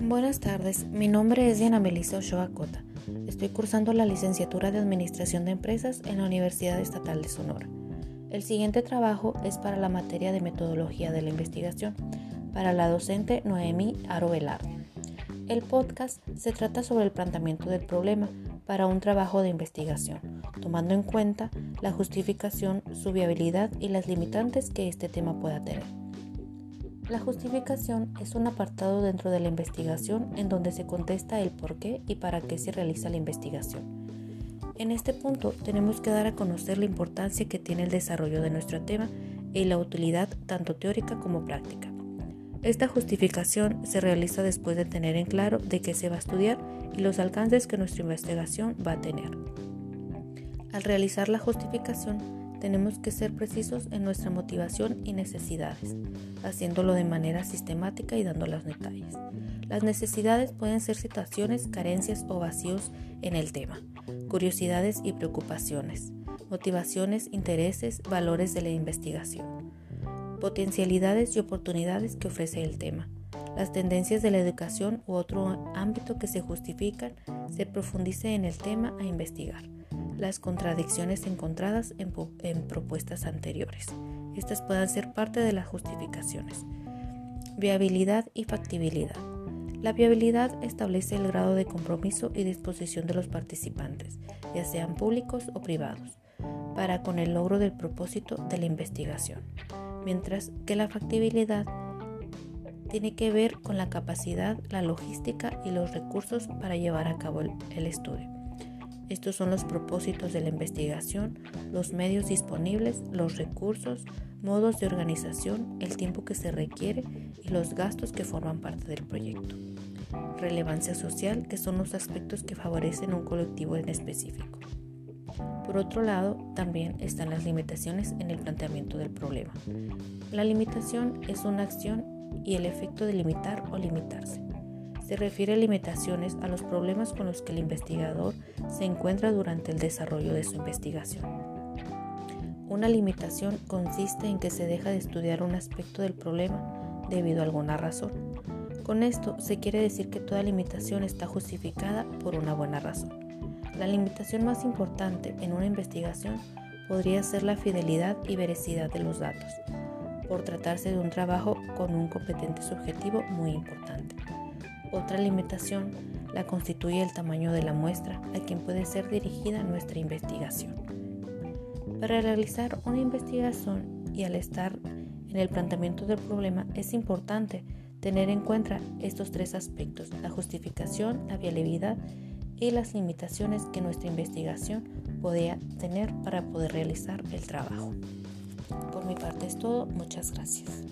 Buenas tardes, mi nombre es Diana Melissa Ochoa Cota. Estoy cursando la licenciatura de Administración de Empresas en la Universidad Estatal de Sonora. El siguiente trabajo es para la materia de metodología de la investigación, para la docente Noemí Aro. El podcast se trata sobre el planteamiento del problema para un trabajo de investigación, tomando en cuenta la justificación, su viabilidad y las limitantes que este tema pueda tener. La justificación es un apartado dentro de la investigación en donde se contesta el por qué y para qué se realiza la investigación. En este punto tenemos que dar a conocer la importancia que tiene el desarrollo de nuestro tema y la utilidad tanto teórica como práctica. Esta justificación se realiza después de tener en claro de qué se va a estudiar y los alcances que nuestra investigación va a tener. Al realizar la justificación, tenemos que ser precisos en nuestra motivación y necesidades, haciéndolo de manera sistemática y dando los detalles. Las necesidades pueden ser situaciones, carencias o vacíos en el tema, curiosidades y preocupaciones, motivaciones, intereses, valores de la investigación, potencialidades y oportunidades que ofrece el tema, las tendencias de la educación u otro ámbito que se justifican, se profundice en el tema a investigar las contradicciones encontradas en, propuestas anteriores. Estas puedan ser parte de las justificaciones. Viabilidad y factibilidad. La viabilidad establece el grado de compromiso y disposición de los participantes, ya sean públicos o privados, para con el logro del propósito de la investigación, mientras que la factibilidad tiene que ver con la capacidad, la logística y los recursos para llevar a cabo el estudio. Estos son los propósitos de la investigación, los medios disponibles, los recursos, modos de organización, el tiempo que se requiere y los gastos que forman parte del proyecto. Relevancia social, que son los aspectos que favorecen un colectivo en específico. Por otro lado, también están las limitaciones en el planteamiento del problema. La limitación es una acción y el efecto de limitar o limitarse se refiere a limitaciones a los problemas con los que el investigador se encuentra durante el desarrollo de su investigación. Una limitación consiste en que se deja de estudiar un aspecto del problema debido a alguna razón. Con esto se quiere decir que toda limitación está justificada por una buena razón. La limitación más importante en una investigación podría ser la fidelidad y veracidad de los datos, por tratarse de un trabajo con un competente subjetivo muy importante. Otra limitación la constituye el tamaño de la muestra a quien puede ser dirigida nuestra investigación. Para realizar una investigación y al estar en el planteamiento del problema es importante tener en cuenta estos tres aspectos, la justificación, la viabilidad y las limitaciones que nuestra investigación podría tener para poder realizar el trabajo. Por mi parte es todo, muchas gracias.